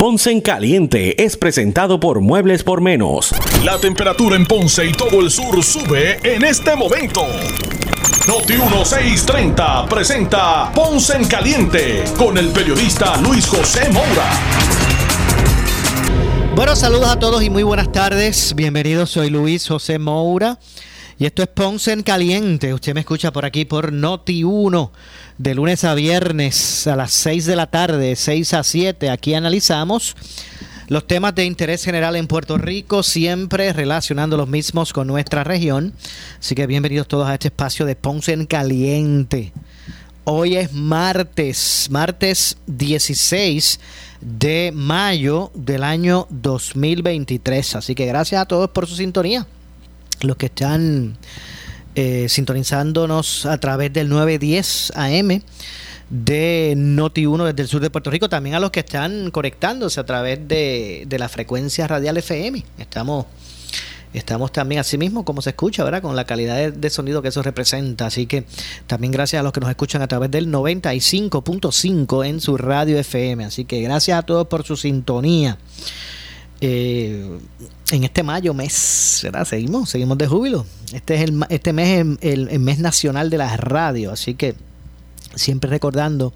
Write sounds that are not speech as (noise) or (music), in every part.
Ponce en Caliente es presentado por Muebles por Menos. La temperatura en Ponce y todo el sur sube en este momento. Noti 1630 presenta Ponce en Caliente con el periodista Luis José Moura. Bueno, saludos a todos y muy buenas tardes. Bienvenidos, soy Luis José Moura. Y esto es Ponce en Caliente. Usted me escucha por aquí por Noti 1, de lunes a viernes a las 6 de la tarde, 6 a 7. Aquí analizamos los temas de interés general en Puerto Rico, siempre relacionando los mismos con nuestra región. Así que bienvenidos todos a este espacio de Ponce en Caliente. Hoy es martes, martes 16 de mayo del año 2023. Así que gracias a todos por su sintonía. Los que están eh, sintonizándonos a través del 910 AM de Noti1 desde el sur de Puerto Rico, también a los que están conectándose a través de, de la frecuencia radial FM. Estamos, estamos también así mismo, como se escucha, ¿verdad? Con la calidad de, de sonido que eso representa. Así que también gracias a los que nos escuchan a través del 95.5 en su radio FM. Así que gracias a todos por su sintonía. Eh, en este mayo mes, ¿verdad? Seguimos, seguimos de júbilo. Este es el este mes es el, el mes nacional de la radio, así que siempre recordando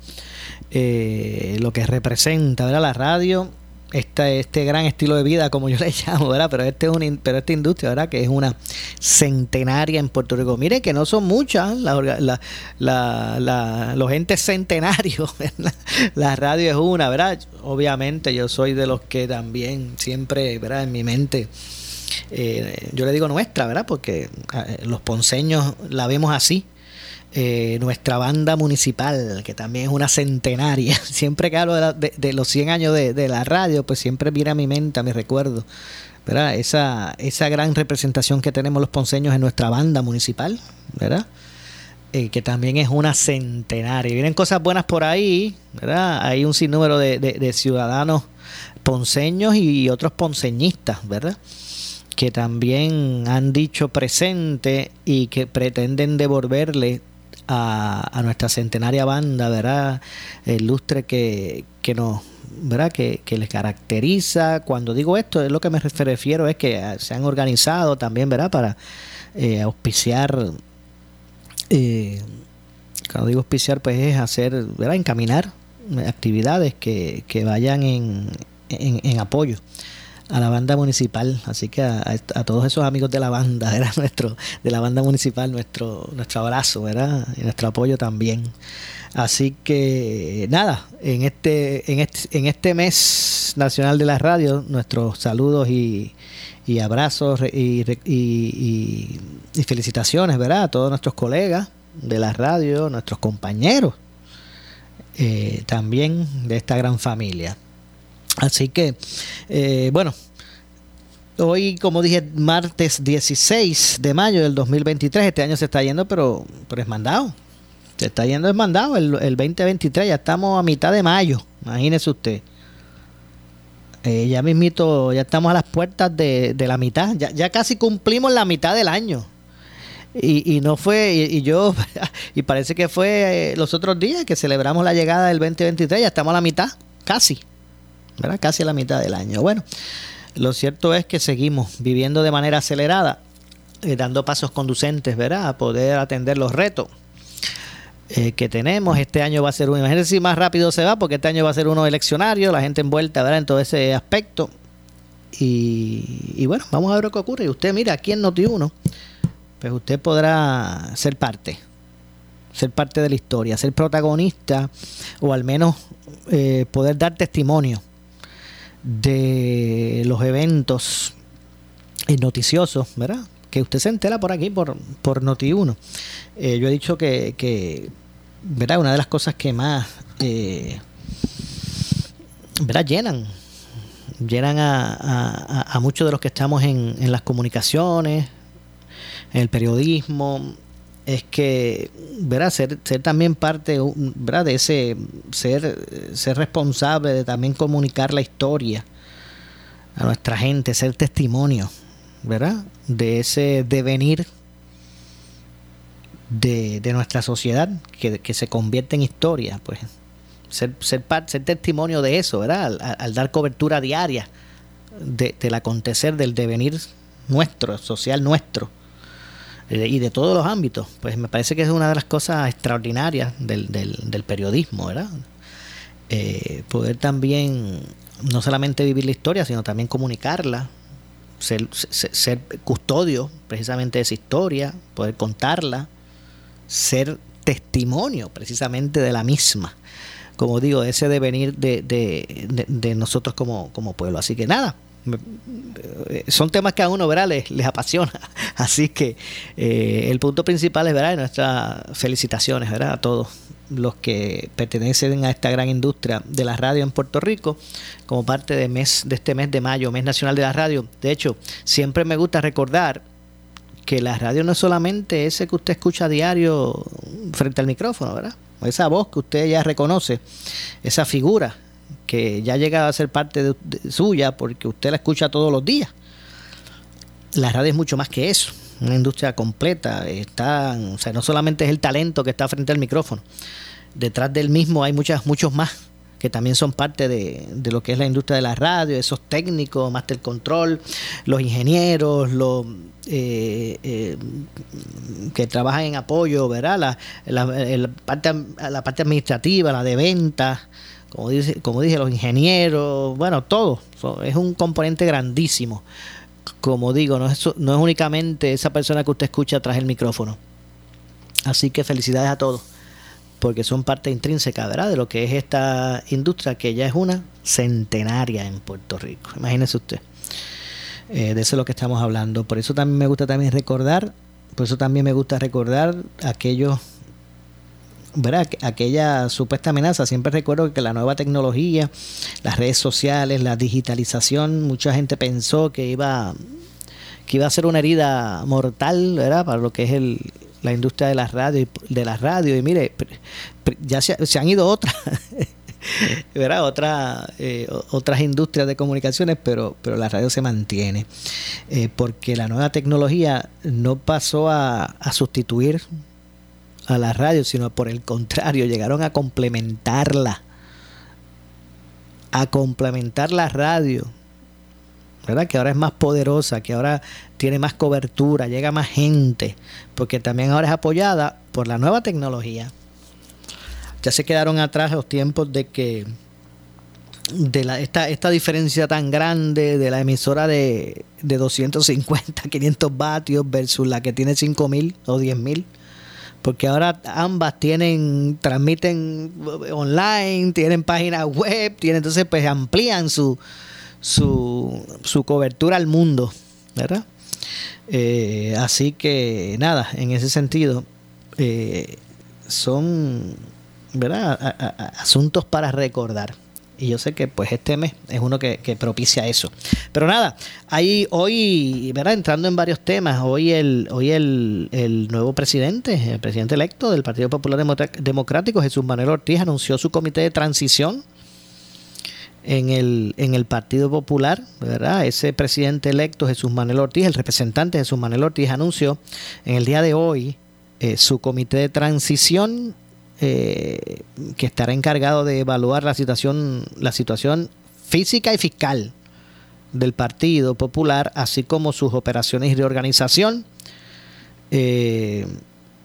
eh, lo que representa ¿verdad? la radio, este, este gran estilo de vida, como yo (laughs) le llamo, ¿verdad? Pero, este es una, pero esta industria, ¿verdad? Que es una centenaria en Puerto Rico. Miren que no son muchas la, la los entes centenarios. (laughs) la radio es una, ¿verdad? Obviamente yo soy de los que también siempre, ¿verdad? En mi mente... Eh, yo le digo nuestra, ¿verdad? Porque eh, los ponceños la vemos así, eh, nuestra banda municipal, que también es una centenaria. (laughs) Siempre que hablo de, la, de, los 100 años de, la radio, pues siempre viene a mi mente, a mi recuerdo, ¿verdad? Esa, esa gran representación que tenemos los ponceños en nuestra banda municipal, ¿verdad? Eh, que también es una centenaria. Vienen cosas buenas por ahí, ¿verdad? Hay un sinnúmero de ciudadanos ponceños y otros ponceñistas, ¿verdad? que también han dicho presente y que pretenden devolverle a, a, nuestra centenaria banda, ¿verdad? El lustre que, que nos, ¿verdad? Que, que, les caracteriza. Cuando digo esto, es lo que me refiero es que se han organizado también, ¿verdad? Para eh, auspiciar, eh, cuando digo auspiciar, pues es hacer, ¿verdad? Encaminar actividades que, que vayan en, en apoyo a la banda municipal, así que a, todos esos amigos de la banda, (laughs) era nuestro, de la banda municipal, nuestro, nuestro abrazo, ¿verdad? Y nuestro apoyo también. Así que nada, en este, en este, en este mes nacional de la radio, nuestros saludos y, y abrazos y, y, y, felicitaciones, ¿verdad? A todos nuestros colegas de la radio, nuestros compañeros eh, también de esta gran familia. Así que, eh, bueno, hoy, como dije, martes 16 de mayo del 2023, este año se está yendo, pero, pero es mandado. Se está yendo es mandado el, el 2023, ya estamos a mitad de mayo, imagínese usted. Eh, ya mismito, ya estamos a las puertas de, la mitad, ya, casi cumplimos la mitad del año. Y, y no fue, y, y, yo, (laughs) y parece que fue eh, los otros días que celebramos la llegada del 2023, ya estamos a la mitad, casi. ¿Verdad? Casi la mitad del año. Bueno, lo cierto es que seguimos viviendo de manera acelerada, eh, dando pasos conducentes, ¿verdad? A poder atender los retos eh, que tenemos. Este año va a ser uno, imagínense si más rápido se va, porque este año va a ser uno eleccionario, la gente envuelta, ¿verdad? En todo ese aspecto. Y, y bueno, vamos a ver lo que ocurre. Y usted, mira, aquí en Noti1, pues usted podrá ser parte ser parte de la historia, ser protagonista o al menos eh, poder dar testimonio de los eventos noticiosos, ¿verdad? Que usted se entera por aquí, por, por Noti1. Eh, yo he dicho que, que, ¿verdad? Una de las cosas que más, eh, ¿verdad? Llenan, llenan a, a, a, muchos de los que estamos en, en las comunicaciones, en el periodismo, es que, ¿verdad? Ser, ser también parte, ¿verdad? De ese, ser, ser responsable de también comunicar la historia a nuestra gente, ser testimonio, ¿verdad? De ese devenir de, de nuestra sociedad que, que, se convierte en historia, pues ser, ser, ser testimonio de eso, ¿verdad? Al, dar cobertura diaria de, del acontecer, del devenir nuestro, social nuestro y de todos los ámbitos, pues me parece que es una de las cosas extraordinarias del, del, periodismo, ¿verdad? Eh, poder también no solamente vivir la historia, sino también comunicarla, ser, custodio precisamente de esa historia, poder contarla, ser testimonio precisamente de la misma, como digo, ese devenir de, de, de nosotros como, como pueblo. Así que nada, eh, son temas que a uno ¿verdad? Les, les apasiona. (laughs) Así que eh, el punto principal es ¿verdad? nuestras felicitaciones ¿verdad? a todos los que pertenecen a esta gran industria de la radio en Puerto Rico como parte de, mes, de este mes de mayo, mes nacional de la radio. De hecho, siempre me gusta recordar que la radio no es solamente ese que usted escucha a diario frente al micrófono, ¿verdad? Esa voz que usted ya reconoce, esa figura que ya llega a ser parte de, suya porque usted la escucha todos los días. La radio es mucho más que eso, una industria completa. Está, o sea, no solamente es el talento que está frente al micrófono, detrás del mismo hay muchas, muchos más que también son parte de, lo que es la industria de la radio, esos técnicos, master control, los ingenieros, los eh, eh, que trabajan en apoyo, ¿verdad? La, la, parte, la parte administrativa, la de ventas, como, dice, como dije, los ingenieros, bueno, todo. Es un componente grandísimo. Como digo, no es, no es únicamente esa persona que usted escucha tras el micrófono. Así que felicidades a todos, porque son parte intrínseca, ¿verdad?, de lo que es esta industria que ya es una centenaria en Puerto Rico. Imagínese usted. Eh, de eso es lo que estamos hablando. Por eso también me gusta también recordar, por eso también me gusta recordar aquellos ¿verdad? aquella supuesta amenaza. Siempre recuerdo que la nueva tecnología, las redes sociales, la digitalización, mucha gente pensó que iba, que iba a ser una herida mortal, ¿verdad? Para lo que es el, la industria de la radio, de la radio. Y mire, ya se, han ido otras. (laughs) ¿verdad? Otra, eh, otras industrias de comunicaciones, pero, pero la radio se mantiene. Eh, porque la nueva tecnología no pasó a, a sustituir a la radio, sino por el contrario, llegaron a complementarla, a complementar la radio, ¿verdad? Que ahora es más poderosa, que ahora tiene más cobertura, llega más gente, porque también ahora es apoyada por la nueva tecnología. Ya se quedaron atrás los tiempos de que de la, esta, esta diferencia tan grande de la emisora de, de 250, 500 vatios versus la que tiene 5000 o 10000 porque ahora ambas tienen, transmiten online, tienen páginas web, tienen, entonces pues amplían su, su, su cobertura al mundo, ¿verdad? Eh, así que nada, en ese sentido, eh, son ¿verdad? asuntos para recordar. Y yo sé que pues este mes es uno que, propicia eso. Pero nada, ahí hoy, ¿verdad? Entrando en varios temas, hoy el, hoy el, el nuevo presidente, el presidente electo del Partido Popular Democrático, Jesús Manuel Ortiz, anunció su comité de transición en el, en el Partido Popular, ¿verdad? Ese presidente electo, Jesús Manuel Ortiz, el representante Jesús Manuel Ortiz, anunció en el día de hoy eh, su comité de transición eh, que estará encargado de evaluar la situación, la situación física y fiscal del Partido Popular, así como sus operaciones y reorganización. Eh,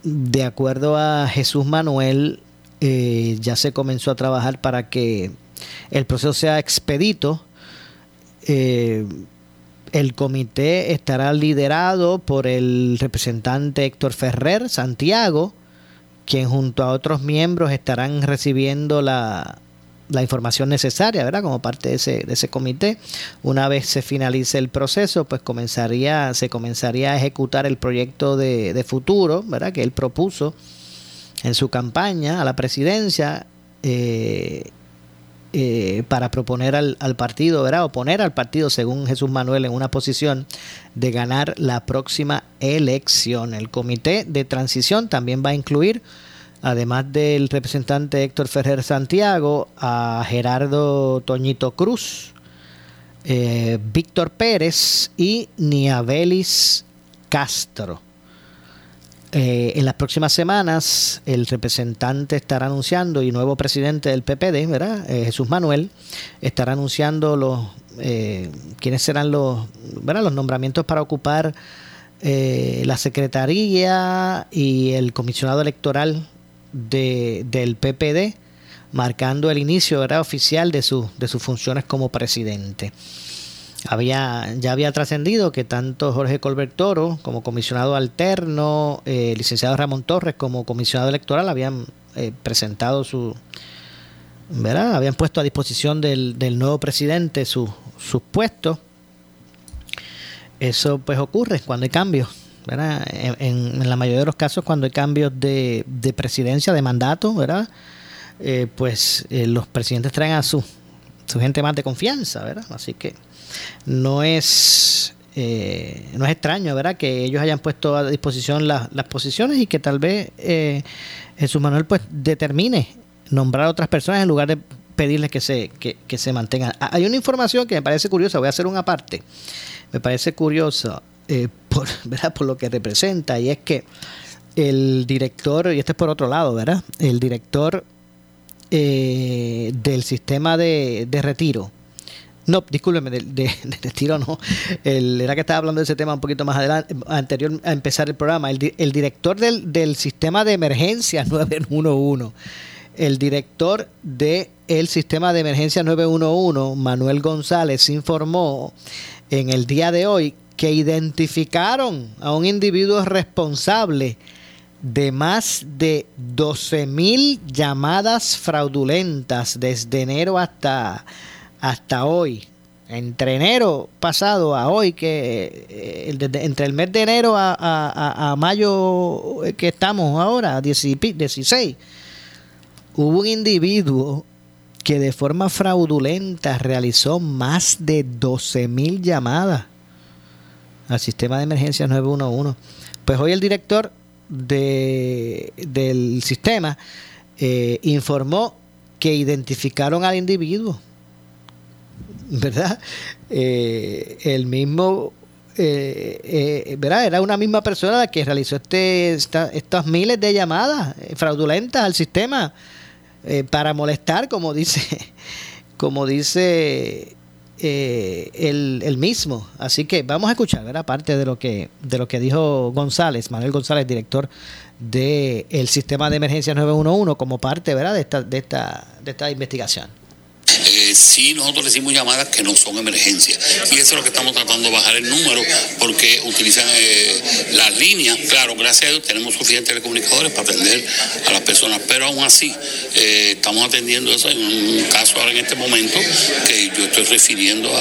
de acuerdo a Jesús Manuel, eh, ya se comenzó a trabajar para que el proceso sea expedito. el comité estará liderado por el representante Héctor Ferrer Santiago, quien junto a otros miembros estarán recibiendo la, información necesaria, ¿verdad? Como parte de ese, de ese comité. Una vez se finalice el proceso, pues comenzaría, se comenzaría a ejecutar el proyecto de, futuro, ¿verdad? Que él propuso en su campaña a la presidencia. Eh, eh, para proponer al, partido, ¿verdad? O poner al partido, según Jesús Manuel, en una posición de ganar la próxima elección. El comité de transición también va a incluir, además del representante Héctor Ferrer Santiago, a Gerardo Toñito Cruz, eh, Víctor Pérez y Niabelis Castro. Eh, en las próximas semanas el representante estará anunciando y nuevo presidente del PPD, ¿verdad? Eh, Jesús Manuel, estará anunciando los eh, quiénes serán los, ¿verdad? los nombramientos para ocupar la secretaría y el comisionado electoral de, del PPD, marcando el inicio ¿verdad? oficial de, su, de sus funciones como presidente había ya había trascendido que tanto Jorge Colbert Toro como comisionado alterno, eh, licenciado Ramón Torres como comisionado electoral habían eh, presentado su, ¿verdad? Habían puesto a disposición del, nuevo presidente sus puestos. Eso pues ocurre cuando hay cambios, ¿verdad? En, la mayoría de los casos cuando hay cambios de, de presidencia, de mandato, ¿verdad? Eh, pues los presidentes traen a su, su gente más de confianza, ¿verdad? Así que no es eh, no es extraño, ¿verdad? Que ellos hayan puesto a disposición las posiciones y que tal vez eh, Jesús Manuel pues determine nombrar a otras personas en lugar de pedirles que se, que, se mantengan. Hay una información que me parece curiosa, voy a hacer una parte, me parece curiosa eh, por, (laughs) ¿verdad? por lo que representa y es que el director, y este es por otro lado, ¿verdad? El director eh, del sistema de, de retiro, no, discúlpeme, de, (laughs) de, retiro no. Era que estaba hablando de ese tema un poquito más adelante, anterior a empezar el programa. El, director del, del, sistema de emergencia (laughs) 911, el director del el sistema de emergencia 911, Manuel González, informó en el día de hoy que identificaron a un individuo responsable de más de 12 mil llamadas fraudulentas desde enero hasta hasta hoy, entre enero pasado a hoy, que eh, entre el mes de enero a, mayo eh, que estamos ahora, 16, hubo un individuo que de forma fraudulenta realizó más de 12 mil llamadas al sistema de emergencias 911. Pues hoy el director de, del sistema eh, informó que identificaron al individuo (laughs) ¿verdad? Eh, el mismo, eh, eh, ¿verdad? Era una misma persona la que realizó este, estas miles de llamadas fraudulentas al sistema para molestar, como dice, (laughs) como dice el, el, mismo. Así que vamos a escuchar, ¿verdad? Parte de lo que, de lo que dijo González, Manuel González, director del el sistema de emergencia 911, como parte, ¿verdad? De esta, de esta, de esta investigación eh, sí nosotros recibimos llamadas que no son emergencias. Y eso es lo que estamos tratando de bajar el número, porque utilizan eh, las líneas. Claro, gracias a Dios tenemos suficientes telecomunicadores para atender a las personas, pero aún así eh, estamos atendiendo eso. Hay un caso ahora en este momento que yo estoy refiriendo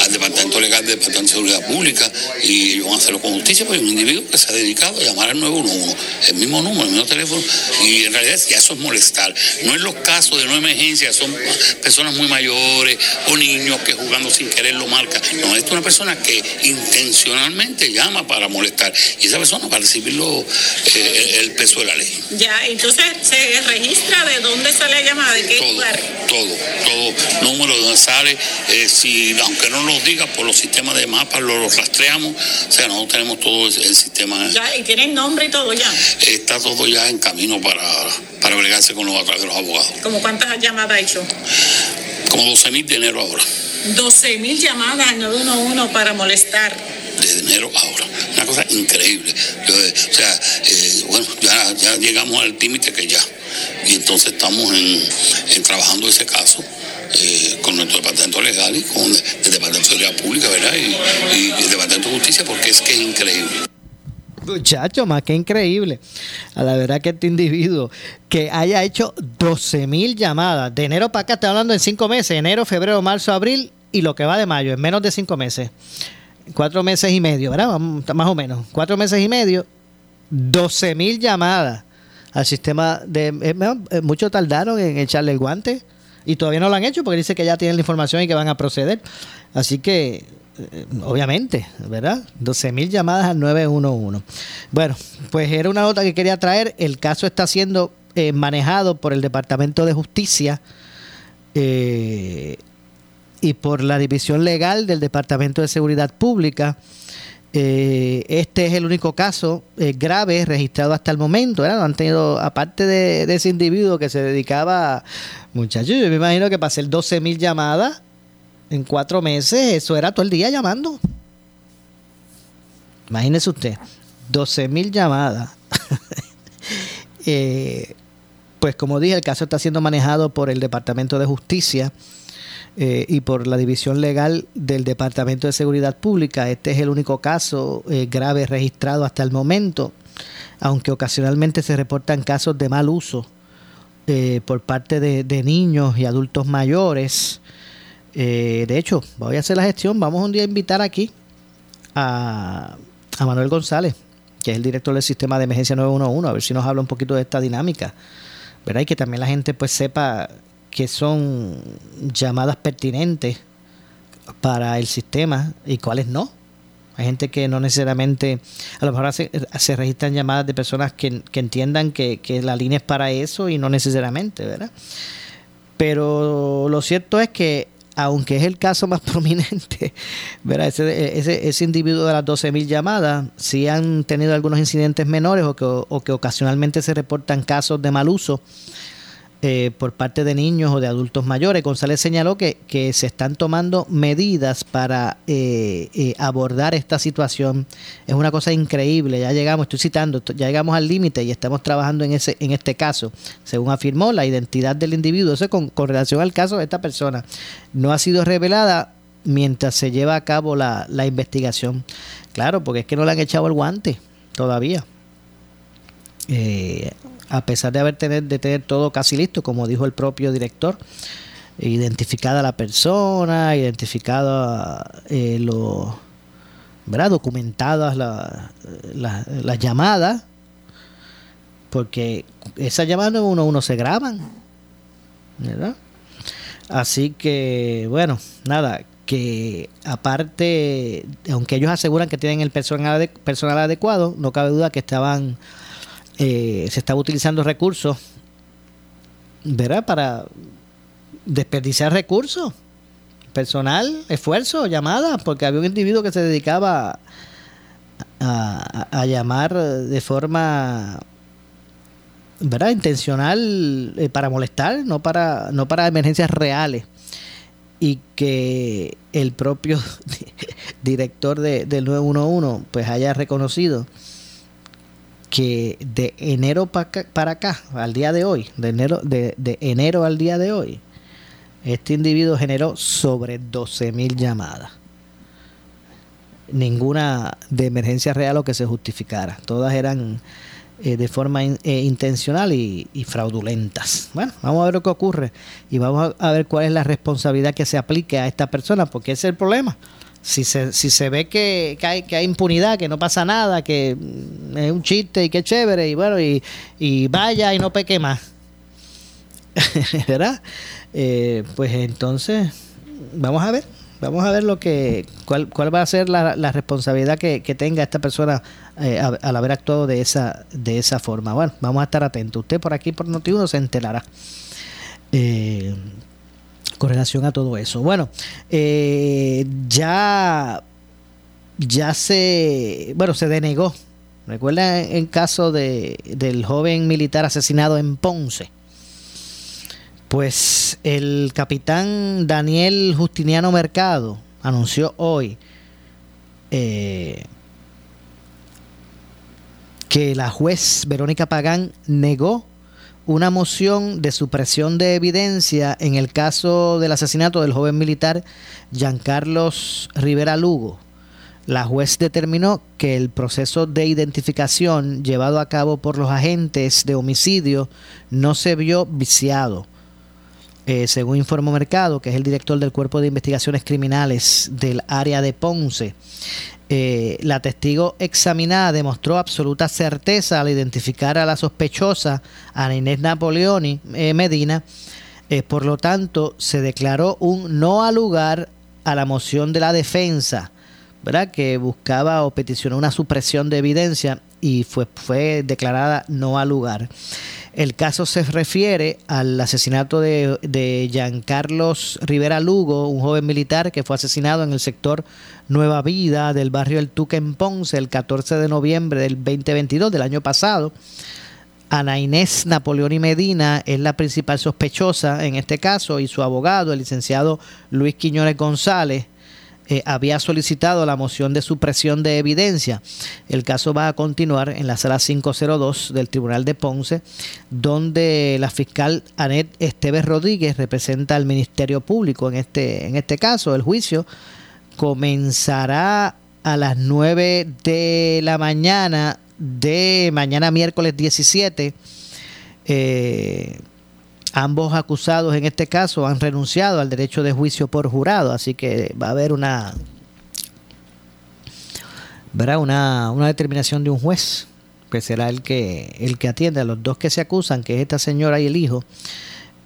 al Departamento Legal del Departamento de Seguridad Pública y ellos van a hacerlo con justicia, porque hay un individuo que se ha dedicado a llamar al 911, el mismo número, el mismo teléfono, y en realidad ya eso es molestar. No es los casos de no emergencia, son personas muy mayores o niños que jugando sin querer lo marcan. No, esto es una persona que intencionalmente llama para molestar y esa persona para recibir eh, el peso de la ley. Ya, entonces se registra de dónde sale la llamada, de qué todo, lugar. Todo, todo, número de dónde sale, eh, si, aunque no nos diga, por los sistemas de mapas lo, rastreamos, o sea, nosotros tenemos todo el, sistema. Ya, y tienen nombre y todo ya. Está todo ya en camino para, para bregarse con los atrás de los abogados. ¿Cómo cuántas llamadas ha hecho? Como 12 mil de enero ahora. 12 mil llamadas al 911 para molestar. De enero ahora. Una cosa increíble. o sea, eh, bueno, ya, ya llegamos al límite que ya. Y entonces estamos en, trabajando ese caso. Eh, con nuestro departamento legal y con el, departamento de seguridad pública, ¿verdad? Y, y el departamento de justicia, porque es que es increíble. Muchacho, más que increíble. A la verdad que este individuo que haya hecho 12 mil llamadas de enero para acá, estoy hablando en cinco meses, enero, febrero, marzo, abril y lo que va de mayo, en menos de cinco meses. Cuatro meses y medio, ¿verdad? Más o menos. Cuatro meses y medio, 12 mil llamadas al sistema de... Eh, muchos tardaron en echarle el guante Y todavía no lo han hecho porque dice que ya tienen la información y que van a proceder. Así que, eh, obviamente, ¿verdad? 12.000 llamadas al 911. Bueno, pues era una nota que quería traer. El caso está siendo eh, manejado por el Departamento de Justicia eh, y por la División Legal del Departamento de Seguridad Pública. Eh, este es el único caso eh, grave registrado hasta el momento. Han tenido, aparte de, ese individuo que se dedicaba, muchachos, yo me imagino que para hacer 12 mil llamadas en cuatro meses, eso era todo el día llamando. Imagínese usted, 12 mil llamadas. (laughs) Eh, pues como dije, el caso está siendo manejado por el Departamento de Justicia eh, y por la División Legal del Departamento de Seguridad Pública. Este es el único caso eh, grave registrado hasta el momento, aunque ocasionalmente se reportan casos de mal uso por parte de, niños y adultos mayores. De hecho, voy a hacer la gestión. Vamos un día a invitar aquí a, a Manuel González, que es el director del sistema de emergencia 911, a ver si nos habla un poquito de esta dinámica. ¿verdad? Y que también la gente pues sepa que son llamadas pertinentes para el sistema y cuáles no. Hay gente que no necesariamente, a lo mejor se, se registran llamadas de personas que, entiendan que, la línea es para eso y no necesariamente, ¿verdad? Pero lo cierto es que, aunque es el caso más (laughs) prominente, ¿verdad? Ese, ese, ese individuo de las 12.000 llamadas, sí han tenido algunos incidentes menores o que, o que ocasionalmente se reportan casos de mal uso eh, por parte de niños o de adultos mayores. González señaló que, se están tomando medidas para eh, eh, abordar esta situación. Es una cosa increíble. Ya llegamos, estoy citando, ya llegamos al límite y estamos trabajando en ese en este caso. Según afirmó, la identidad del individuo, eso con, relación al caso de esta persona, no ha sido revelada mientras se lleva a cabo la, la investigación. Claro, porque es que no le han echado el guante todavía. Eh, a pesar de haber tener, de tener todo casi listo, como dijo el propio director, identificada la persona, identificada eh, lo, ¿verdad? documentadas las llamadas, porque esas llamadas uno uno se graban, ¿verdad? Así que, bueno, nada, que aparte, aunque ellos aseguran que tienen el personal, personal adecuado, no cabe duda que estaban eh, se estaba utilizando recursos, ¿verdad? Para desperdiciar recursos, personal, esfuerzo, llamadas, porque había un individuo que se dedicaba a, llamar de forma ¿verdad? intencional eh, para molestar, no para, no para emergencias reales. Y que el propio (laughs) director de, del 911 pues haya reconocido que de enero para acá, al día de hoy, de enero, de, enero al día de hoy, este individuo generó sobre 12 mil llamadas. Ninguna de emergencia real o que se justificara. Todas eran eh, de forma eh, intencional y, fraudulentas. Bueno, vamos a ver lo que ocurre y vamos a ver cuál es la responsabilidad que se aplique a esta persona, porque ese es el problema si se, si se ve que, hay, que hay impunidad, que no pasa nada, que es un chiste y que chévere, y bueno, y, y vaya y no peque más, (laughs) ¿verdad? Eh, pues entonces, vamos a ver, vamos a ver lo que, cuál, cuál va a ser la, la responsabilidad que, tenga esta persona eh, al haber actuado de esa, de esa forma. Bueno, vamos a estar atentos. Usted por aquí, por Notiuno, se enterará. Eh, con relación a todo eso. Bueno, eh, ya, ya se, bueno, se denegó. Recuerda en caso de, del joven militar asesinado en Ponce. Pues el capitán Daniel Justiniano Mercado anunció hoy eh, que la juez Verónica Pagán negó una moción de supresión de evidencia en el caso del asesinato del joven militar Giancarlos Rivera Lugo. La juez determinó que el proceso de identificación llevado a cabo por los agentes de homicidio no se vio viciado. Eh, según informó Mercado, que es el director del Cuerpo de Investigaciones Criminales del área de Ponce, eh, la testigo examinada demostró absoluta certeza al identificar a la sospechosa, a Inés Napoleoni eh, Medina, Eh, por lo tanto, se declaró un no al lugar a la moción de la defensa, ¿verdad? que buscaba o peticionó una supresión de evidencia y fue, fue declarada no al lugar. El caso se refiere al asesinato de, de Giancarlos Rivera Lugo, un joven militar que fue asesinado en el sector Nueva Vida del barrio El Tuque en Ponce el 14 de noviembre del 2022 del año pasado. Ana Inés Napoleón y Medina es la principal sospechosa en este caso y su abogado, el licenciado Luis Quiñones González, eh, había solicitado la moción de supresión de evidencia. El caso va a continuar en la sala 502 del Tribunal de Ponce, donde la fiscal Anet Esteves Rodríguez representa al Ministerio Público en este, en este caso. El juicio comenzará a las 9 de la mañana de mañana miércoles 17. Eh, Ambos acusados en este caso han renunciado al derecho de juicio por jurado, así que va a haber una, ¿verdad? Una, una determinación de un juez, que será el que, el que atiende a los dos que se acusan, que es esta señora y el hijo.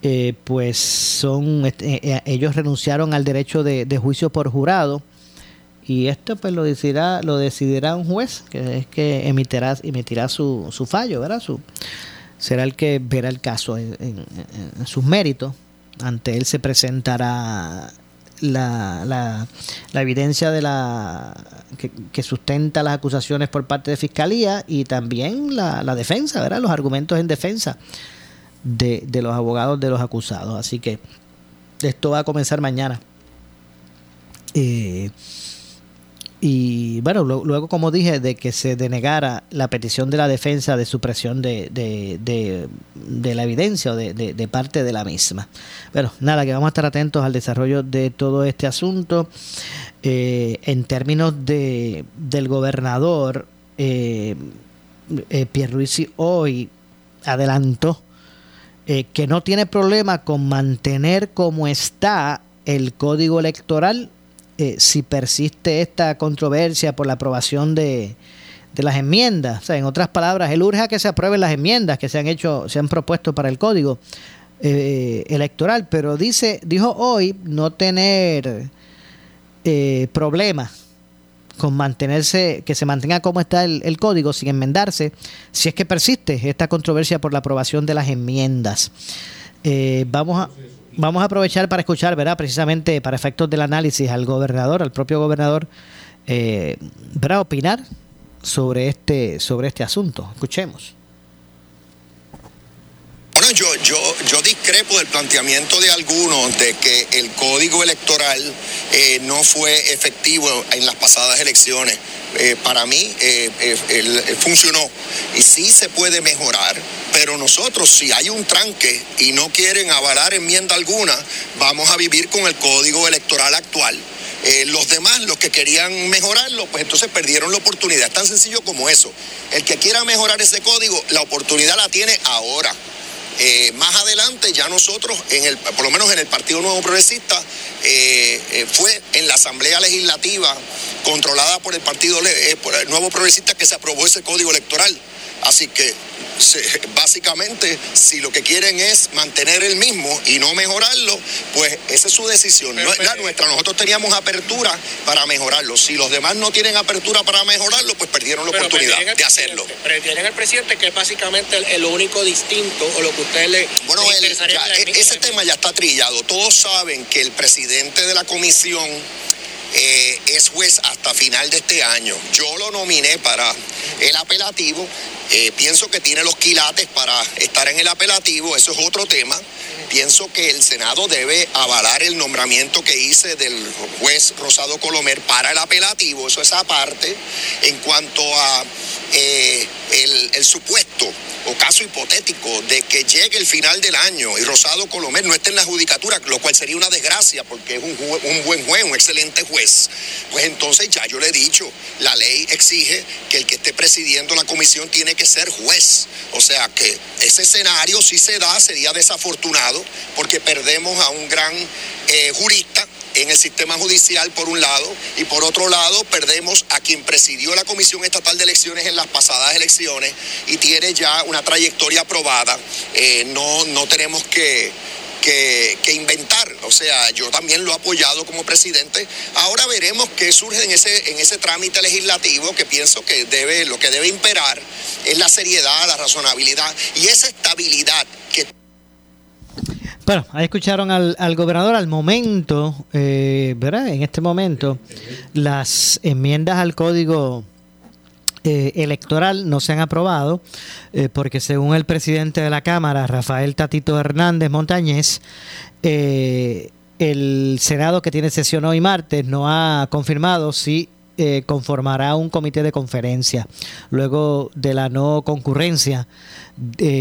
Eh, pues son este, eh, ellos renunciaron al derecho de, juicio por jurado y esto pues lo decidirá lo decidirá un juez que es que emitirá emitirá su, su fallo verdad su será el que verá el caso en, sus méritos. Ante él se presentará la, la, evidencia de la que, sustenta las acusaciones por parte de fiscalía y también la, defensa, ¿verdad? los argumentos en defensa de, de, los abogados de los acusados. Así que esto va a comenzar mañana. Eh, y bueno, luego, como dije, de que se denegara la petición de la defensa de supresión de, de, la evidencia o de, parte de la misma. Pero nada, que vamos a estar atentos al desarrollo de todo este asunto. Eh, en términos de, del gobernador, eh, eh, Pierluisi hoy adelantó eh, que no tiene problema con mantener como está el código electoral eh, si persiste esta controversia por la aprobación de, las enmiendas. O sea, en otras palabras, él urge a que se aprueben las enmiendas que se han hecho, se han propuesto para el código eh, electoral, pero dice, dijo hoy no tener eh, problemas con mantenerse, que se mantenga como está el, el, código sin enmendarse, si es que persiste esta controversia por la aprobación de las enmiendas. vamos a vamos a aprovechar para escuchar, ¿verdad? Precisamente para efectos del análisis al gobernador, al propio gobernador, eh. Opinar sobre este, sobre este asunto. Escuchemos. Yo, yo, yo discrepo del planteamiento de algunos de que el código electoral eh, no fue efectivo en las pasadas elecciones. Eh, para mí eh, funcionó y sí se puede mejorar, pero nosotros si hay un tranque y no quieren avalar enmienda alguna, vamos a vivir con el código electoral actual. los demás, los que querían mejorarlo, pues entonces perdieron la oportunidad. Es tan sencillo como eso. El que quiera mejorar ese código, la oportunidad la tiene ahora. Eh, más adelante ya nosotros, en el, por lo menos en el Partido Nuevo Progresista, eh, eh, fue en la Asamblea Legislativa controlada por el Partido Nuevo Progresista que se aprobó ese código electoral. Así que básicamente, si lo que quieren es mantener el mismo y no mejorarlo, pues esa es su decisión. no es la nuestra. Nosotros teníamos apertura para mejorarlo. Si los demás no tienen apertura para mejorarlo, pues perdieron la oportunidad de hacerlo. Pero tienen el presidente que es básicamente el, único distinto o lo que ustedes le. Bueno, e, ese tema ya está trillado. Todos saben que el presidente de la comisión. Eh, es juez hasta final de este año. Yo lo nominé para el apelativo eh, pienso que tiene los quilates para estar en el apelativo, eso es otro tema. Pienso que el Senado debe avalar el nombramiento que hice del juez Rosado Colomer para el apelativo, eso es aparte. En cuanto a eh, el, supuesto o caso hipotético de que llegue el final del año y Rosado Colomer no esté en la judicatura, lo cual sería una desgracia porque es un, buen juez, un excelente juez, pues entonces ya yo le he dicho, la ley exige que el que esté presidiendo la comisión tiene que ser juez. O sea que ese escenario si se da sería desafortunado porque perdemos a un gran eh, jurista en el sistema judicial por un lado y por otro lado perdemos a quien presidió la Comisión Estatal de Elecciones en las pasadas elecciones y tiene ya una trayectoria aprobada. Eh, no, no tenemos que que, inventar. O sea, yo también lo he apoyado como presidente. Ahora veremos qué surge en ese, en ese trámite legislativo que pienso que debe, lo que debe imperar es la seriedad, la razonabilidad y esa estabilidad que bueno, ahí escucharon al, al gobernador al momento, eh, ¿verdad? En este momento, las enmiendas al código eh, electoral no se han aprobado eh, porque según el presidente de la Cámara, Rafael Tatito Hernández Montañez, eh, el Senado que tiene sesión hoy martes no ha confirmado si conformará un comité de conferencia luego de la no concurrencia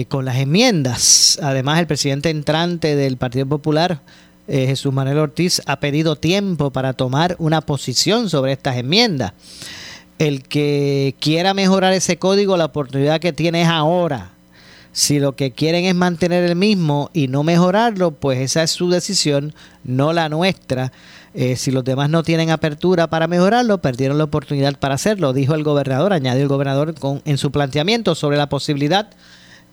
con las enmiendas. Además, el presidente entrante del Partido Popular, Jesús Manuel Ortiz, ha pedido tiempo para tomar una posición sobre estas enmiendas el que quiera mejorar ese código, la oportunidad que tiene es ahora. Si lo que quieren es mantener el mismo y no mejorarlo, pues esa es su decisión, no la nuestra. Eh, si los demás no tienen apertura para mejorarlo, perdieron la oportunidad para hacerlo, dijo el gobernador, añadió el gobernador en su planteamiento sobre la posibilidad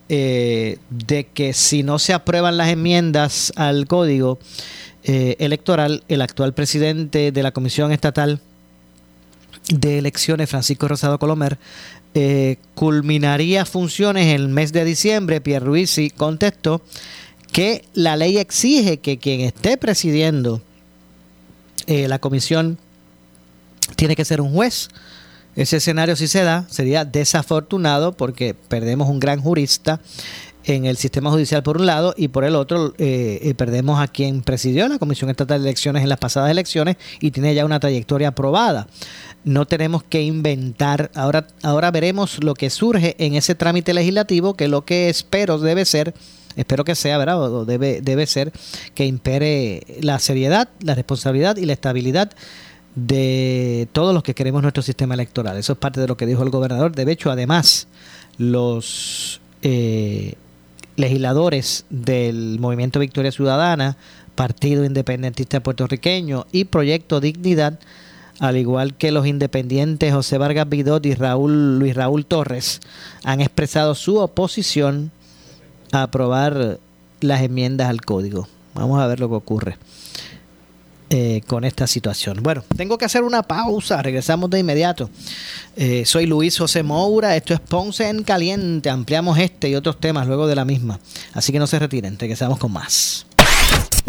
eh, de que si no se aprueban las enmiendas al código eh, electoral, el actual presidente de la Comisión Estatal de elecciones, Francisco Rosado Colomer, eh, culminaría funciones el mes de diciembre. Pierre Ruiz contestó que la ley exige que quien esté presidiendo eh, la comisión tiene que ser un juez. Ese escenario si se da sería desafortunado porque perdemos un gran jurista en el sistema judicial por un lado y por el otro eh, eh, perdemos a quien presidió la Comisión Estatal de Elecciones en las pasadas elecciones y tiene ya una trayectoria aprobada. No tenemos que inventar, ahora, ahora veremos lo que surge en ese trámite legislativo, que lo que espero debe ser, espero que sea, ¿verdad? Debe, debe ser que impere la seriedad, la responsabilidad y la estabilidad de todos los que queremos nuestro sistema electoral. Eso es parte de lo que dijo el gobernador. De hecho, además, los eh, legisladores del Movimiento Victoria Ciudadana, Partido Independentista Puertorriqueño y Proyecto Dignidad, al igual que los independientes José Vargas Vidot y Raúl, Luis Raúl Torres, han expresado su oposición a aprobar las enmiendas al código. Vamos a ver lo que ocurre. Eh, con esta situación. Bueno, tengo que hacer una pausa, regresamos de inmediato. Eh, soy Luis José Moura, esto es Ponce en Caliente, ampliamos este y otros temas luego de la misma. Así que no se retiren, regresamos con más.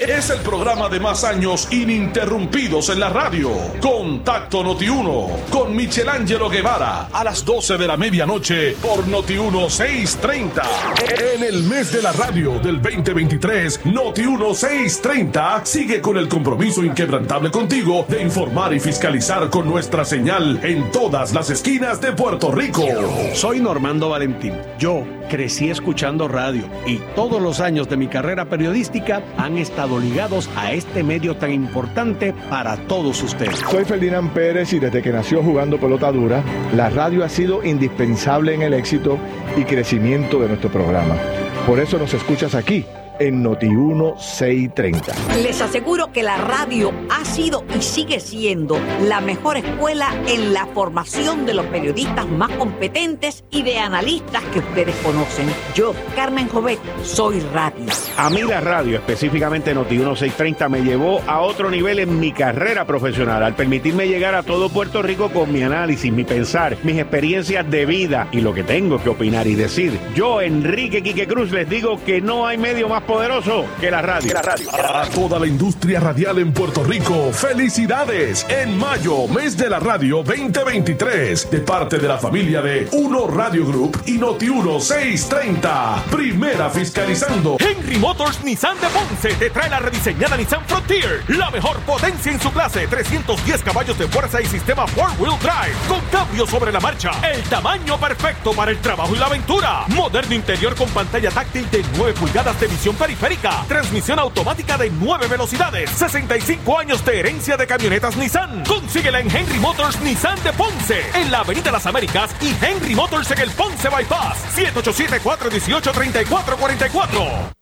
Es el programa de más años ininterrumpidos en la radio. Contacto Noti1 con Michelangelo Guevara a las 12 de la medianoche por Noti1 630. En el mes de la radio del 2023, Noti1 630 sigue con el compromiso inquebrantable contigo de informar y fiscalizar con nuestra señal en todas las esquinas de Puerto Rico. Soy Normando Valentín. Yo crecí escuchando radio y todos los años de mi carrera periodística han estado ligados a este medio tan importante para todos ustedes. Soy Ferdinand Pérez y desde que nació jugando pelota dura, la radio ha sido indispensable en el éxito y crecimiento de nuestro programa. Por eso nos escuchas aquí en Noti1 630. Les aseguro que la radio ha sido y sigue siendo la mejor escuela en la formación de los periodistas más competentes y de analistas que ustedes conocen. Yo, Carmen Jovet, soy radio. A mí la radio, específicamente Noti1 630, me llevó a otro nivel en mi carrera profesional al permitirme llegar a todo Puerto Rico con mi análisis, mi pensar, mis experiencias de vida y lo que tengo que opinar y decir. Yo, Enrique Quique Cruz, les digo que no hay medio más más poderoso que la radio. A toda la industria radial en Puerto Rico, felicidades. En mayo, mes de la radio 2023, de parte de la familia de Uno Radio Group y Noti 1630. Primera fiscalizando. Henry Motors Nissan de Ponce te trae la rediseñada Nissan Frontier. La mejor potencia en su clase, 310 caballos de fuerza y sistema 4-wheel drive. Con cambio sobre la marcha. El tamaño perfecto para el trabajo y la aventura. Moderno interior con pantalla táctil de 9 pulgadas de visión periférica. Transmisión automática de 9 velocidades. 65 años de herencia de camionetas Nissan. Consíguela en Henry Motors Nissan de Ponce. En la Avenida Las Américas y Henry Motors en el Ponce Bypass. 787-418-3444.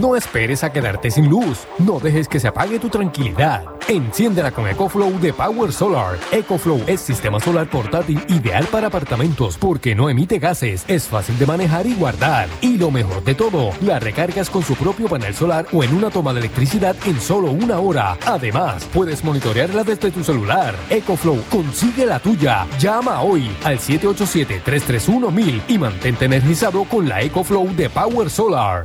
No esperes a quedarte sin luz. No dejes que se apague tu tranquilidad. Enciéndela con EcoFlow de Power Solar. EcoFlow es sistema solar portátil ideal para apartamentos porque no emite gases, es fácil de manejar y guardar. Y lo mejor de todo, la recargas con su propio panel solar o en una toma de electricidad en solo una hora. Además, puedes monitorearla desde tu celular. EcoFlow, consigue la tuya. Llama hoy al 787-331-1000 y mantente energizado con la EcoFlow de Power Solar.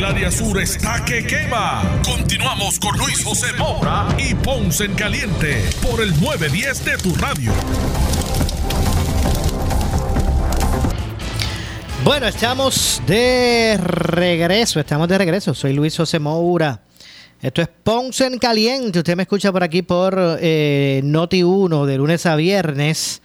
El área sur está que quema. Continuamos con Luis José Moura y Ponce en Caliente por el 910 de tu radio. Bueno, estamos de regreso, estamos de regreso. Soy Luis José Moura. Esto es Ponce en Caliente. Usted me escucha por aquí por eh, Noti 1 de lunes a viernes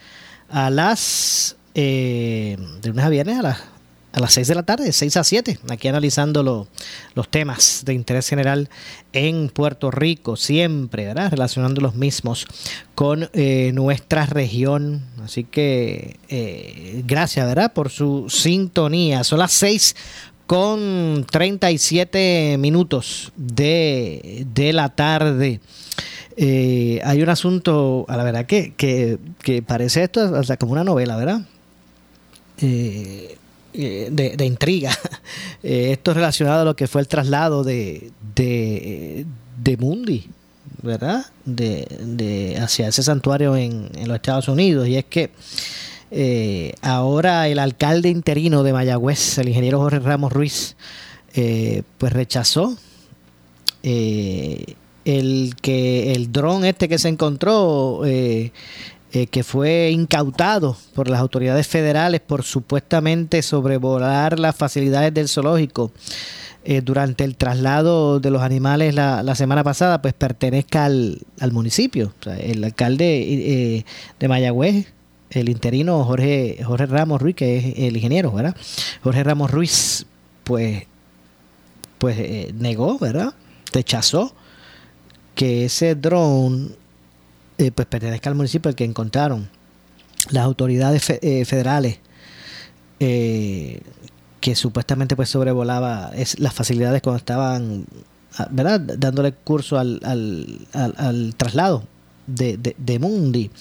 a las... Eh, de lunes a viernes a las a las 6 de la tarde, 6 a 7, aquí analizando lo, los temas de interés general en Puerto Rico, siempre, ¿verdad? Relacionando los mismos con eh, nuestra región. Así que eh, gracias, ¿verdad? Por su sintonía. Son las 6 con 37 minutos de, de la tarde. Eh, hay un asunto, a la verdad, que, que, que parece esto hasta como una novela, ¿verdad? Eh, de, de, intriga. (laughs) Eh, esto es relacionado a lo que fue el traslado de, de, de Mundi, ¿verdad? De, de, hacia ese santuario en, en, los Estados Unidos. Y es que eh, ahora el alcalde interino de Mayagüez, el ingeniero Jorge Ramos Ruiz, pues rechazó el que el dron este que se encontró que fue incautado por las autoridades federales por supuestamente sobrevolar las facilidades del zoológico eh, durante el traslado de los animales la, semana pasada, pues pertenezca al, al municipio. El alcalde eh, de Mayagüez, el interino Jorge, Jorge Ramos Ruiz, que es el ingeniero, ¿verdad? Jorge Ramos Ruiz, pues, pues eh, negó, ¿verdad? Rechazó que ese dron eh, pues pertenezca al municipio al que encontraron las autoridades eh, federales eh, que supuestamente pues sobrevolaba es, las facilidades cuando estaban ah, ¿verdad? dándole curso al, al, al- traslado de, de- de Mundi.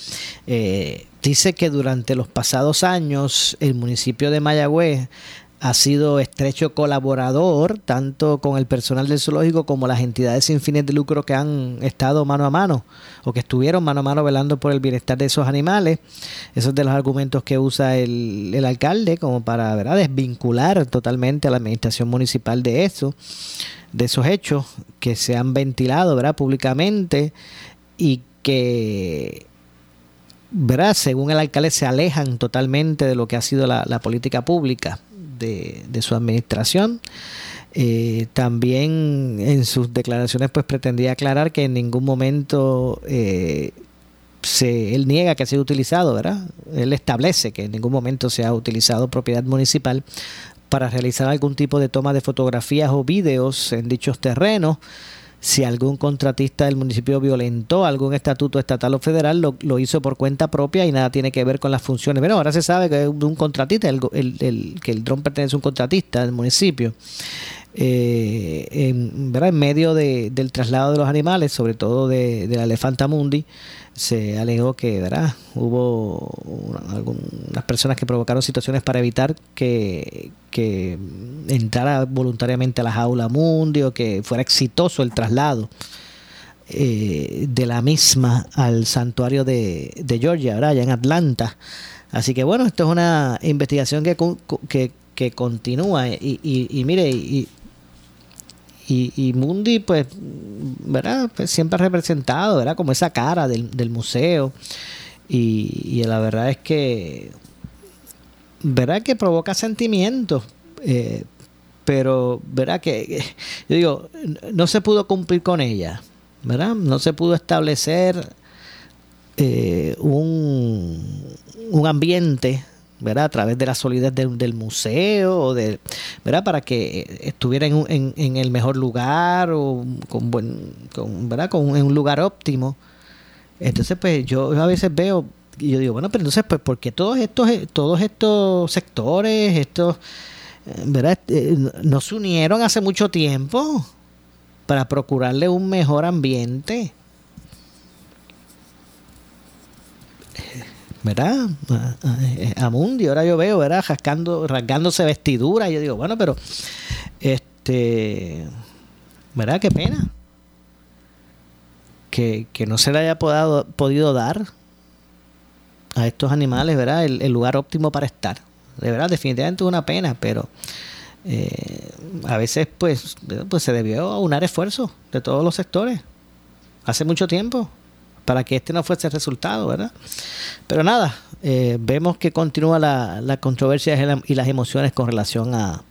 Dice que durante los pasados años el municipio de Mayagüez ha sido estrecho colaborador tanto con el personal del zoológico como las entidades sin fines de lucro que han estado mano a mano o que estuvieron mano a mano velando por el bienestar de esos animales. Esos es de los argumentos que usa el, el alcalde como para ¿verdad? desvincular totalmente a la administración municipal de eso, de esos hechos que se han ventilado ¿verdad? públicamente y que ¿verdad? según el alcalde se alejan totalmente de lo que ha sido la, la política pública de, su administración. Eh, también en sus declaraciones pues pretendía aclarar que en ningún momento eh, se, él niega que ha sido utilizado, ¿verdad? Él establece que en ningún momento se ha utilizado propiedad municipal para realizar algún tipo de toma de fotografías o vídeos en dichos terrenos. Si algún contratista del municipio violentó algún estatuto estatal o federal, lo, lo hizo por cuenta propia y nada tiene que ver con las funciones. Pero ahora se sabe que es un contratista, el, el- el- que el dron pertenece a un contratista del municipio. Eh, en, ¿verdad? en medio de- del traslado de los animales, sobre todo de, de la elefanta mundi, se alegó que ¿verdad? hubo una- algunas personas que provocaron situaciones para evitar que, que entrara voluntariamente a la jaula mundi o que fuera exitoso el traslado eh, de la misma al santuario de, de Georgia, ¿verdad? allá en Atlanta. Así que bueno, esto es una investigación que, que, que continúa y, y, y mire, y, y, y Mundi, pues, ¿verdad? Pues siempre ha representado, ¿verdad? Como esa cara del, del museo. Y, la verdad es que, ¿verdad? Que provoca sentimientos. eh, pero, ¿verdad? Que yo digo, no se pudo cumplir con ella, ¿verdad? No se pudo establecer eh, un, un ambiente ¿verdad? a través de la solidez del, museo de, ¿verdad? para que estuviera en, en, en el mejor lugar o con buen con, con en un lugar óptimo entonces pues yo a veces veo y yo digo bueno pero entonces pues porque todos estos todos estos sectores estos eh, ¿verdad? Eh, no se unieron hace mucho tiempo para procurarle un mejor ambiente ¿verdad? A, a- Mundi, ahora yo veo, ¿verdad? Rascando, rasgándose vestiduras. Yo digo, bueno, pero, este, ¿verdad? Qué pena. Que, que no se le haya podado- podido dar a estos animales, ¿verdad? El, el lugar óptimo para estar. De verdad, definitivamente es una pena, pero eh, a veces, pues, pues se debió aunar esfuerzos de todos los sectores. Hace mucho tiempo para que este no fuese el resultado, ¿verdad? Pero nada, eh, vemos que continúa la, la controversia y la- y las emociones con relación a,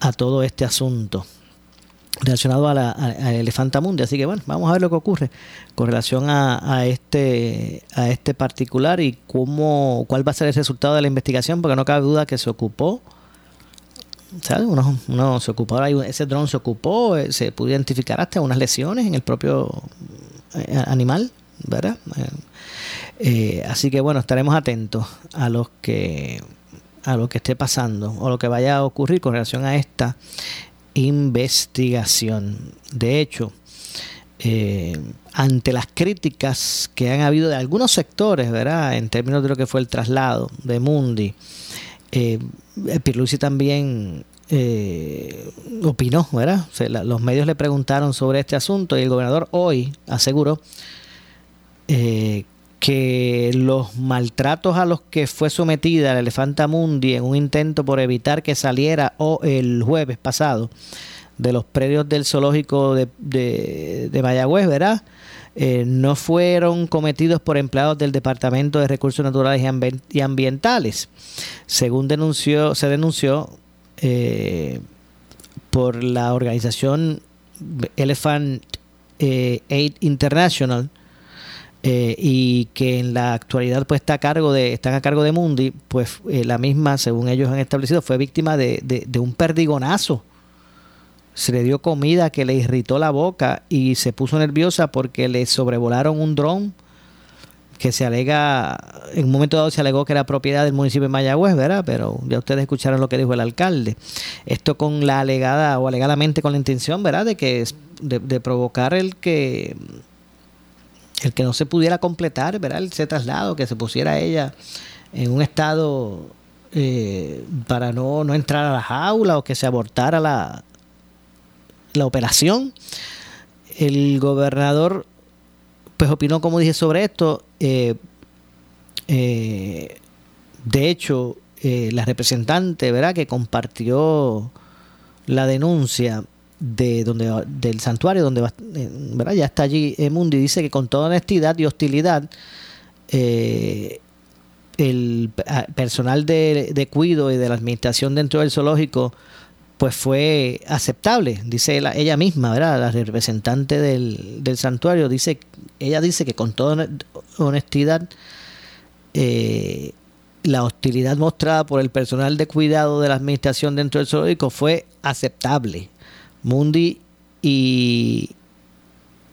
a todo este asunto relacionado a la, Elefanta Mundi. Así que bueno, vamos a ver lo que ocurre con relación a, a este a este particular y cómo cuál va a ser el resultado de la investigación, porque no cabe duda que se ocupó ¿sabes? Uno, uno se ocupó, ese dron se ocupó, eh, se pudo identificar hasta unas lesiones en el propio animal, ¿verdad? Eh, eh, así que bueno, estaremos atentos a los que a lo que esté pasando o lo que vaya a ocurrir con relación a esta investigación. De hecho, eh, ante las críticas que han habido de algunos sectores, ¿verdad? En términos de lo que fue el traslado de Mundi, eh, también eh, opinó, ¿verdad? Los medios le preguntaron sobre este asunto y el gobernador hoy aseguró eh, que los maltratos a los que fue sometida la elefanta Mundi en un intento por evitar que saliera o el jueves pasado de los predios del zoológico de, de, Mayagüez, ¿verdad? eh, no fueron cometidos por empleados del Departamento de Recursos Naturales y Ambientales, según denunció, se denunció eh, por la organización Elephant eh, Aid International y que en la actualidad pues está a cargo de están a cargo de Mundi pues la misma según ellos han establecido fue víctima de, de un perdigonazo. Se le dio comida que le irritó la boca y se puso nerviosa porque le sobrevolaron un dron que se alega, en un momento dado se alegó que era propiedad del municipio de Mayagüez, ¿verdad? Pero ya ustedes escucharon lo que dijo el alcalde. Esto con la alegada o alegadamente con la intención, ¿verdad? De que de, provocar el que el que no se pudiera completar, ¿verdad? Ese traslado, que se pusiera ella en un estado eh, para no, no entrar a la jaula o que se abortara la, la operación. El gobernador pues opinó, como dije, sobre esto. Eh, eh, de hecho, eh, la representante, ¿verdad?, que compartió la denuncia de donde del santuario donde va, ¿verdad? ya está allí Mundi dice que con toda honestidad y hostilidad el personal de, de cuido y de la administración dentro del zoológico pues fue aceptable, dice ella, misma, ¿verdad? La representante del, santuario, dice, ella dice que con toda honestidad, eh, la hostilidad mostrada por el personal de cuidado de la administración dentro del zoológico fue aceptable. Mundi y,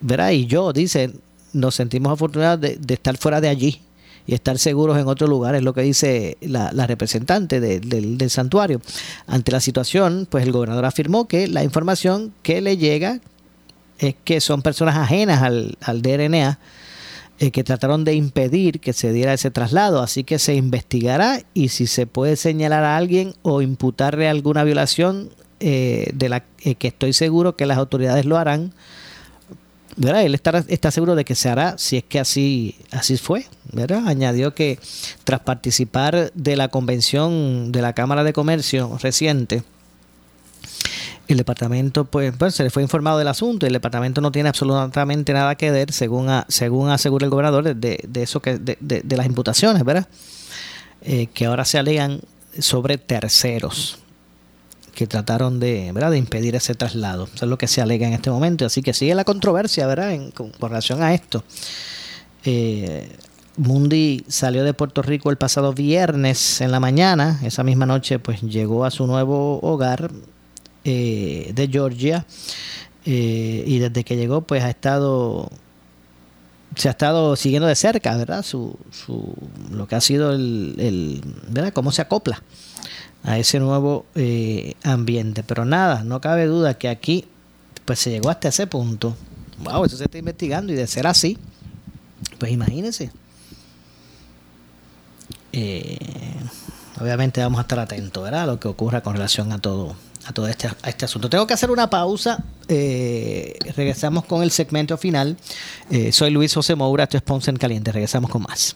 ¿verdad? y yo, dice, nos sentimos afortunados de estar fuera de allí y estar seguros en otro lugar, es lo que dice la, representante del santuario. Ante la situación, pues el gobernador afirmó que la información que le llega es que son personas ajenas al, al DRNA eh, que trataron de impedir que se diera ese traslado, así que se investigará y si se puede señalar a alguien o imputarle alguna violación eh, de la eh, que estoy seguro que las autoridades lo harán, él está, está, seguro de que se hará si es que así, así fue. ¿verdad? Añadió que tras participar de la convención de la Cámara de Comercio reciente, el departamento, pues, pues, se le fue informado del asunto y el departamento no tiene absolutamente nada que ver, según, según asegura el gobernador, de, de eso que, de, de, las imputaciones, ¿verdad? Eh, que ahora se alegan sobre terceros que trataron de, ¿verdad? de impedir ese traslado. Eso es lo que se alega en este momento. Así que sigue la controversia ¿verdad? En, con, relación a esto. Eh, Mundi salió de Puerto Rico el pasado viernes en la mañana. Esa misma noche pues llegó a su nuevo hogar eh, de Georgia. Eh, y desde que llegó pues ha estado se ha estado siguiendo de cerca, ¿verdad? Su, su, lo que ha sido el, el ¿verdad? Cómo se acopla a ese nuevo eh, ambiente. Pero nada, no cabe duda que aquí pues se llegó hasta ese punto. Wow, eso se está investigando y de ser así, pues imagínense. Eh, obviamente vamos a estar atentos ¿verdad? a lo que ocurra con relación a todo a todo este, a este asunto. Tengo que hacer una pausa. Eh, regresamos con el segmento final. soy Luis José Moura, esto es Ponce en Caliente. Regresamos con más.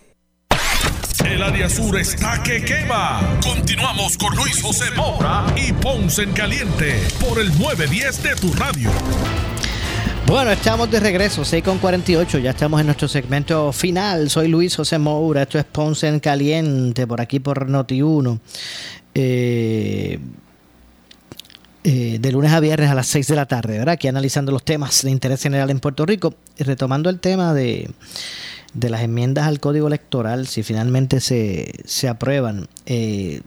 El área sur está que quema. Continuamos con Luis José Moura y Ponce en Caliente por el 910 de tu radio. Bueno, estamos de regreso, 6 con 48. Ya estamos en nuestro segmento final. Soy Luis José Moura. Esto es Ponce en Caliente, por aquí por Noti1. Eh, eh, de lunes a viernes a las 6 de la tarde, ¿verdad? Aquí analizando los temas de interés general en Puerto Rico. Y retomando el tema de de las enmiendas al código electoral, si finalmente se, se aprueban, eh,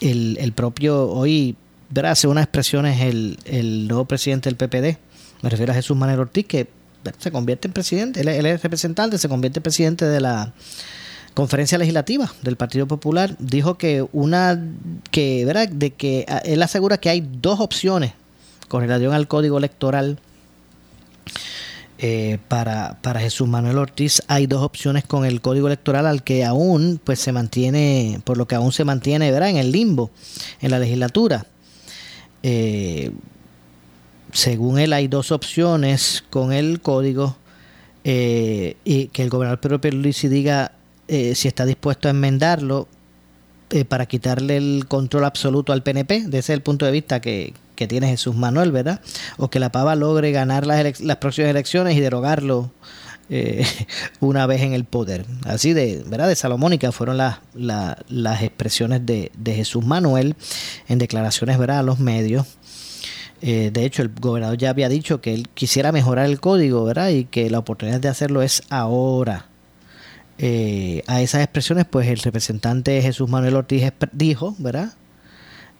el, propio, hoy verá, hace unas expresiones el, el nuevo presidente del PPD, me refiero a Jesús Manuel Ortiz, que se convierte en presidente, él, es representante, se convierte en presidente de la conferencia legislativa del Partido Popular dijo que una que ¿verdad? de que ah, él asegura que hay dos opciones con relación al código electoral eh, para, para Jesús Manuel Ortiz hay dos opciones con el código electoral al que aún pues se mantiene por lo que aún se mantiene ¿verdad? en el limbo en la legislatura eh, según él hay dos opciones con el código eh, y que el gobernador Pedro Pierluisi diga eh, si está dispuesto a enmendarlo eh, para quitarle el control absoluto al PNP, desde el punto de vista que, que tiene Jesús Manuel, ¿verdad? O que la Pava logre ganar las, las próximas elecciones y derogarlo eh, (laughs) una vez en el poder. Así de, ¿verdad? De Salomónica fueron las, las expresiones de, de, Jesús Manuel en declaraciones, ¿verdad? A los medios. Eh, de hecho, el gobernador ya había dicho que él quisiera mejorar el código, ¿verdad? Y que la oportunidad de hacerlo es ahora. Eh, a esas expresiones, pues el representante Jesús Manuel Ortiz dijo, ¿verdad?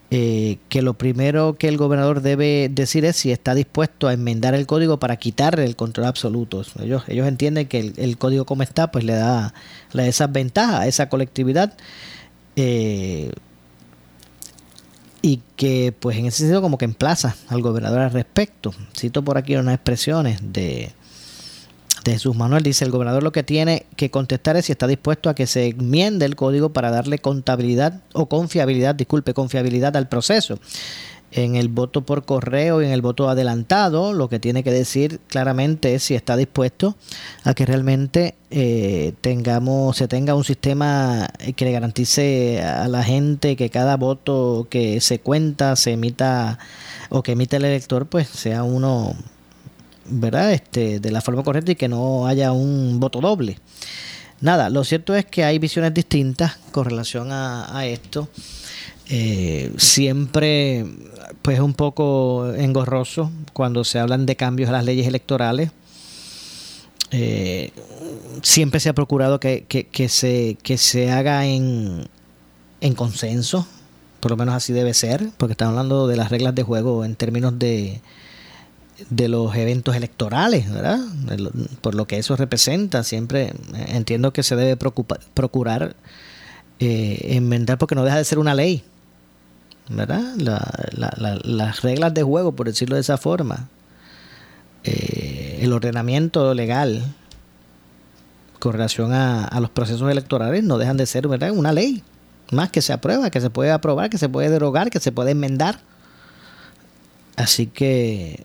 Eh, que lo primero que el gobernador debe decir es si está dispuesto a enmendar el código para quitarle el control absoluto. Ellos, ellos entienden que el, código como está, pues le da, le da esas ventajas a esa colectividad. Eh, y que pues en ese sentido como que emplaza al gobernador al respecto. Cito por aquí unas expresiones de, de Jesús Manuel. Dice, el gobernador lo que tiene que contestar es si está dispuesto a que se enmiende el código para darle contabilidad o confiabilidad, disculpe, confiabilidad al proceso. En el voto por correo y en el voto adelantado, lo que tiene que decir claramente es si está dispuesto a que realmente eh, tengamos, se tenga un sistema que le garantice a la gente que cada voto que se cuenta, se emita o que emite el elector, pues sea uno ¿verdad? Este, de la forma correcta y que no haya un voto doble. Nada, lo cierto es que hay visiones distintas con relación a, esto. Eh, siempre pues un poco engorroso cuando se hablan de cambios a las leyes electorales. Eh, siempre se ha procurado que, se, que se haga en, en consenso, por lo menos así debe ser, porque estamos hablando de las reglas de juego en términos de, de los eventos electorales, ¿verdad? Por lo que eso representa, siempre entiendo que se debe procurar eh, enmendar porque no deja de ser una ley, ¿verdad? las reglas de juego, por decirlo de esa forma, eh, el ordenamiento legal con relación a, a, los procesos electorales no dejan de ser, ¿verdad? Una ley, más que se aprueba, que se puede aprobar, que se puede derogar, que se puede enmendar. Así que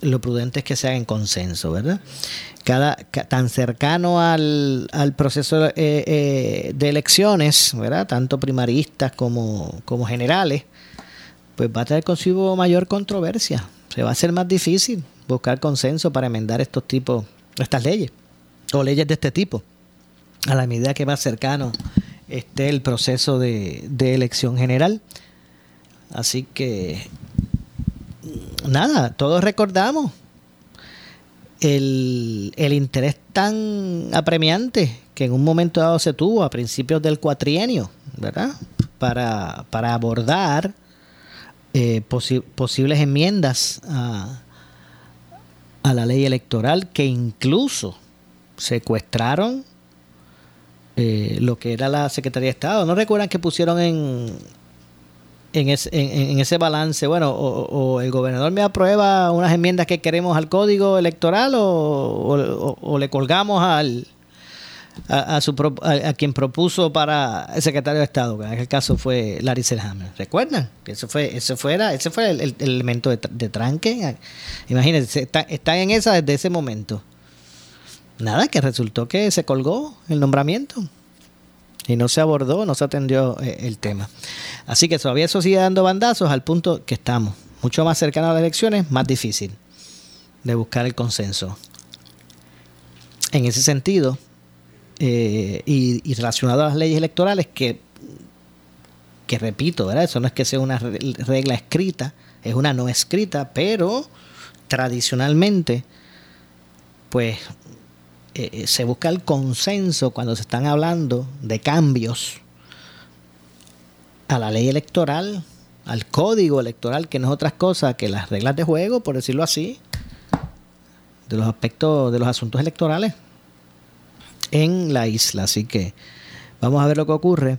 lo prudente es que se haga en consenso, ¿verdad? Cada, tan cercano al, proceso eh, eh, de elecciones, ¿verdad? Tanto primaristas como, como generales, pues va a tener consigo mayor controversia. Se va a hacer más difícil buscar consenso para enmendar estos tipos, estas leyes, o leyes de este tipo, a la medida que más cercano esté el proceso de, de elección general. Así que nada, todos recordamos el, interés tan apremiante que en un momento dado se tuvo a principios del cuatrienio, ¿verdad? Para, para abordar eh, posibles enmiendas a, a la ley electoral que incluso secuestraron eh, lo que era la Secretaría de Estado. ¿No recuerdan que pusieron en, en, en, ese balance, bueno, o, el gobernador me aprueba unas enmiendas que queremos al código electoral o, le colgamos al a, su, a, quien propuso para el secretario de Estado, que en aquel caso fue Larry Selhammer. ¿Recuerdan? Eso fue, eso fuera, ese fue el, elemento de, tranque. Imagínense, está, están en esa desde ese momento. Nada, que resultó que se colgó el nombramiento y no se abordó, no se atendió eh, el tema. Así que todavía eso sigue dando bandazos al punto que estamos. Mucho más cercano a las elecciones, más difícil de buscar el consenso. En ese sentido, eh, y, relacionado a las leyes electorales, que, que repito, ¿verdad? eso no es que sea una regla escrita, es una no escrita, pero tradicionalmente, pues eh, eh, se busca el consenso cuando se están hablando de cambios a la ley electoral, al código electoral, que no es otra cosa que las reglas de juego, por decirlo así, de los aspectos de los asuntos electorales en la isla. Así que, Vamos a ver lo que ocurre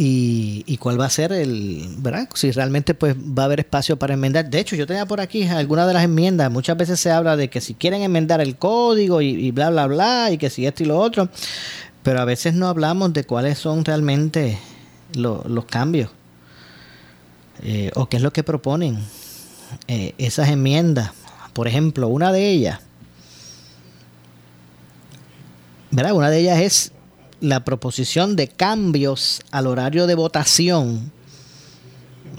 y, y, cuál va a ser el, ¿verdad? Si realmente pues va a haber espacio para enmendar. De hecho, yo tenía por aquí algunas de las enmiendas. Muchas veces se habla de que si quieren enmendar el código y, bla, bla, bla, y que si esto y lo otro, pero a veces no hablamos de cuáles son realmente los cambios eh, o qué es lo que proponen eh, esas enmiendas. Por ejemplo, una de ellas, ¿verdad? Una de ellas es la proposición de cambios al horario de votación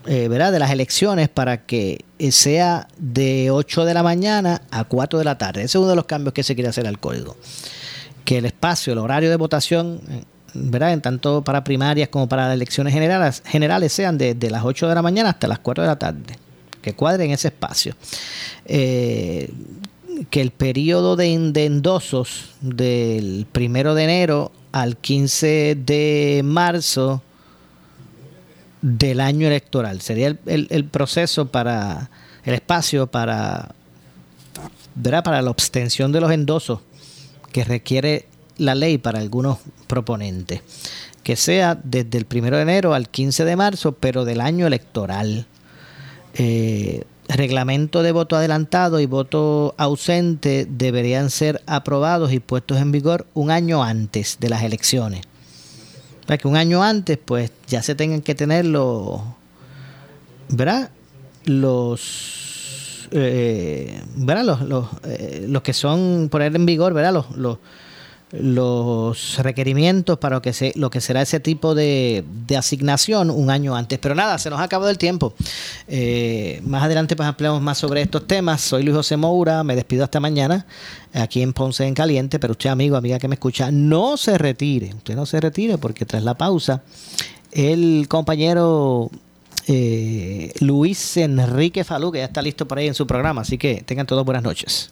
eh, ¿verdad? de las elecciones para que sea de 8 de la mañana a 4 de la tarde. Ese es uno de los cambios que se quiere hacer al código. Que el espacio, el horario de votación, eh, ¿verdad? en tanto para primarias como para las elecciones generales, generales sean de, las 8 de la mañana hasta las 4 de la tarde. Que cuadren ese espacio. Eh, que el periodo de, de endosos del primero de enero al 15 de marzo del año electoral. Sería el, proceso para, el espacio para, para la abstención de los endosos que requiere la ley para algunos proponentes. Que sea desde el 1 de enero al 15 de marzo, pero del año electoral. Eh, reglamento de voto adelantado y voto ausente deberían ser aprobados y puestos en vigor un año antes de las elecciones. Para que un año antes, pues ya se tengan que tener los, ¿verdad? Los, eh, ¿verdad? Los, los, eh, los, que son poner en vigor, ¿verdad? Los, los, los requerimientos para lo que, se, lo que será ese tipo de, asignación un año antes. Pero nada, se nos ha acabado el tiempo. Eh, más adelante pues ampliamos más sobre estos temas. Soy Luis José Moura, me despido hasta mañana aquí en Ponce en Caliente, pero usted amigo, amiga que me escucha, no se retire, usted no se retire porque tras la pausa el compañero eh, Luis Enrique Falú, que ya está listo por ahí en su programa, así que tengan todos buenas noches.